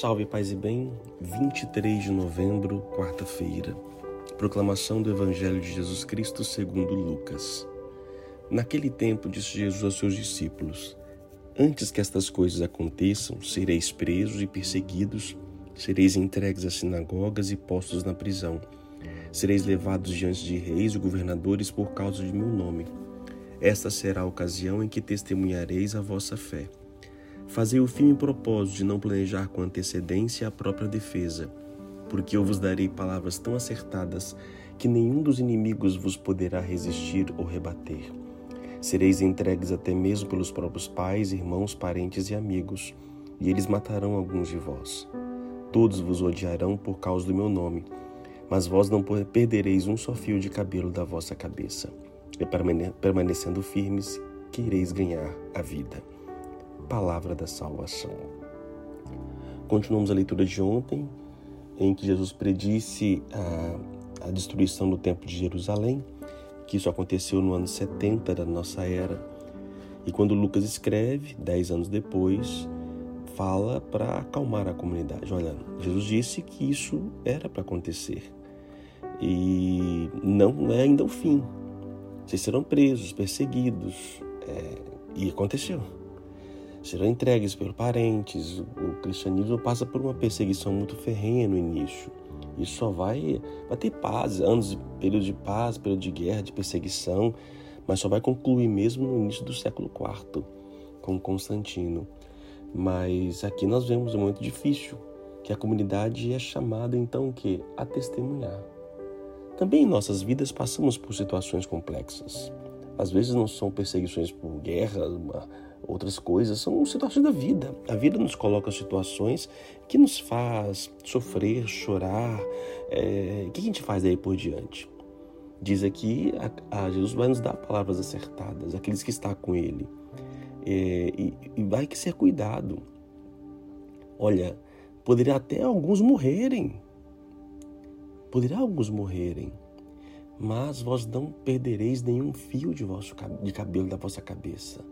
Salve, paz e bem. 23 de novembro, quarta-feira. Proclamação do Evangelho de Jesus Cristo segundo Lucas. Naquele tempo disse Jesus aos seus discípulos: Antes que estas coisas aconteçam, sereis presos e perseguidos, sereis entregues às sinagogas e postos na prisão. Sereis levados diante de reis e governadores por causa de meu nome. Esta será a ocasião em que testemunhareis a vossa fé. Fazei o firme propósito de não planejar com antecedência a própria defesa, porque eu vos darei palavras tão acertadas que nenhum dos inimigos vos poderá resistir ou rebater. Sereis entregues até mesmo pelos próprios pais, irmãos, parentes e amigos, e eles matarão alguns de vós. Todos vos odiarão por causa do meu nome, mas vós não perdereis um só fio de cabelo da vossa cabeça. E permanecendo firmes, quereis ganhar a vida palavra da salvação. Continuamos a leitura de ontem, em que Jesus predisse a, a destruição do Templo de Jerusalém, que isso aconteceu no ano 70 da nossa era. E quando Lucas escreve, dez anos depois, fala para acalmar a comunidade. Olha, Jesus disse que isso era para acontecer. E não é ainda o fim. Vocês serão presos, perseguidos. É, e aconteceu serão entregues pelos parentes. O cristianismo passa por uma perseguição muito ferrenha no início. Isso só vai, vai ter paz, anos, período de paz, período de guerra, de perseguição, mas só vai concluir mesmo no início do século IV, com Constantino. Mas aqui nós vemos um momento difícil, que a comunidade é chamada então que a testemunhar. Também em nossas vidas passamos por situações complexas. Às vezes não são perseguições por guerra, outras coisas, são situações da vida. A vida nos coloca situações que nos faz sofrer, chorar. É, o que a gente faz daí por diante? Diz aqui, a, a Jesus vai nos dar palavras acertadas, aqueles que estão com Ele. É, e, e vai que ser cuidado. Olha, poderia até alguns morrerem. Poderia alguns morrerem mas vós não perdereis nenhum fio de, vosso, de cabelo da vossa cabeça.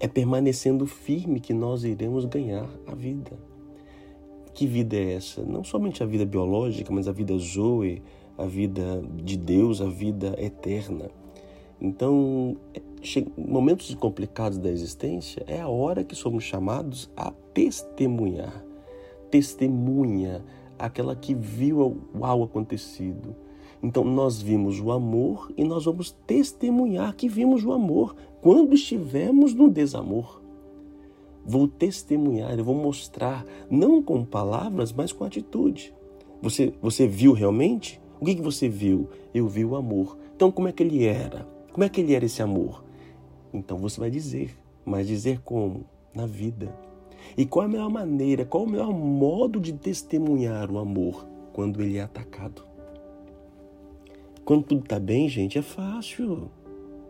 É permanecendo firme que nós iremos ganhar a vida. Que vida é essa? Não somente a vida biológica, mas a vida Zoe, a vida de Deus, a vida eterna. Então, momentos complicados da existência é a hora que somos chamados a testemunhar. Testemunha, aquela que viu o acontecido então nós vimos o amor e nós vamos testemunhar que vimos o amor quando estivermos no desamor. Vou testemunhar, eu vou mostrar, não com palavras, mas com atitude. Você, você viu realmente? O que, que você viu? Eu vi o amor. Então, como é que ele era? Como é que ele era esse amor? Então você vai dizer, mas dizer como? Na vida. E qual é a melhor maneira, qual o melhor modo de testemunhar o amor? Quando ele é atacado. Quando tudo está bem, gente, é fácil.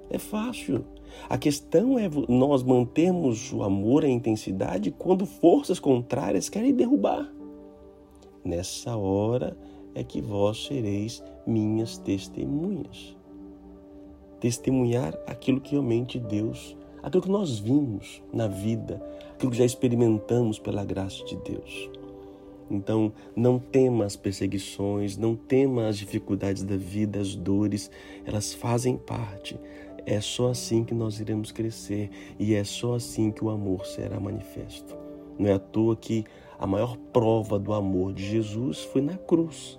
É fácil. A questão é nós mantermos o amor, a intensidade, quando forças contrárias querem derrubar. Nessa hora é que vós sereis minhas testemunhas. Testemunhar aquilo que realmente Deus, aquilo que nós vimos na vida, aquilo que já experimentamos pela graça de Deus. Então, não tema as perseguições, não tema as dificuldades da vida, as dores, elas fazem parte. É só assim que nós iremos crescer e é só assim que o amor será manifesto. Não é à toa que a maior prova do amor de Jesus foi na cruz,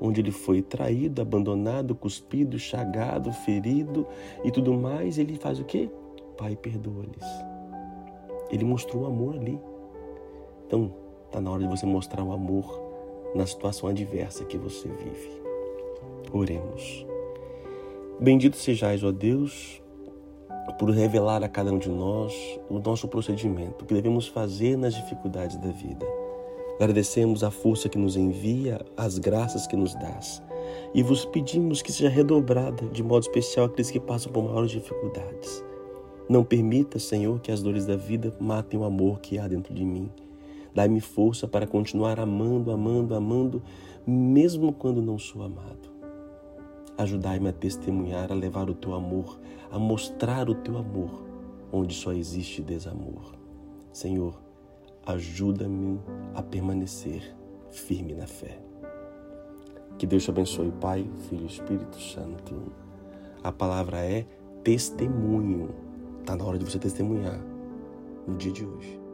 onde ele foi traído, abandonado, cuspido, chagado, ferido e tudo mais. Ele faz o quê? Pai, perdoa-lhes. Ele mostrou o amor ali. Então, Está na hora de você mostrar o amor na situação adversa que você vive. Oremos. Bendito sejais, ó Deus, por revelar a cada um de nós o nosso procedimento, o que devemos fazer nas dificuldades da vida. Agradecemos a força que nos envia, as graças que nos dás. E vos pedimos que seja redobrada de modo especial aqueles que passam por maiores dificuldades. Não permita, Senhor, que as dores da vida matem o amor que há dentro de mim. Dai-me força para continuar amando, amando, amando, mesmo quando não sou amado. Ajudai-me a testemunhar, a levar o teu amor, a mostrar o teu amor onde só existe desamor. Senhor, ajuda-me a permanecer firme na fé. Que Deus te abençoe, Pai, Filho e Espírito Santo. A palavra é testemunho. Está na hora de você testemunhar no dia de hoje.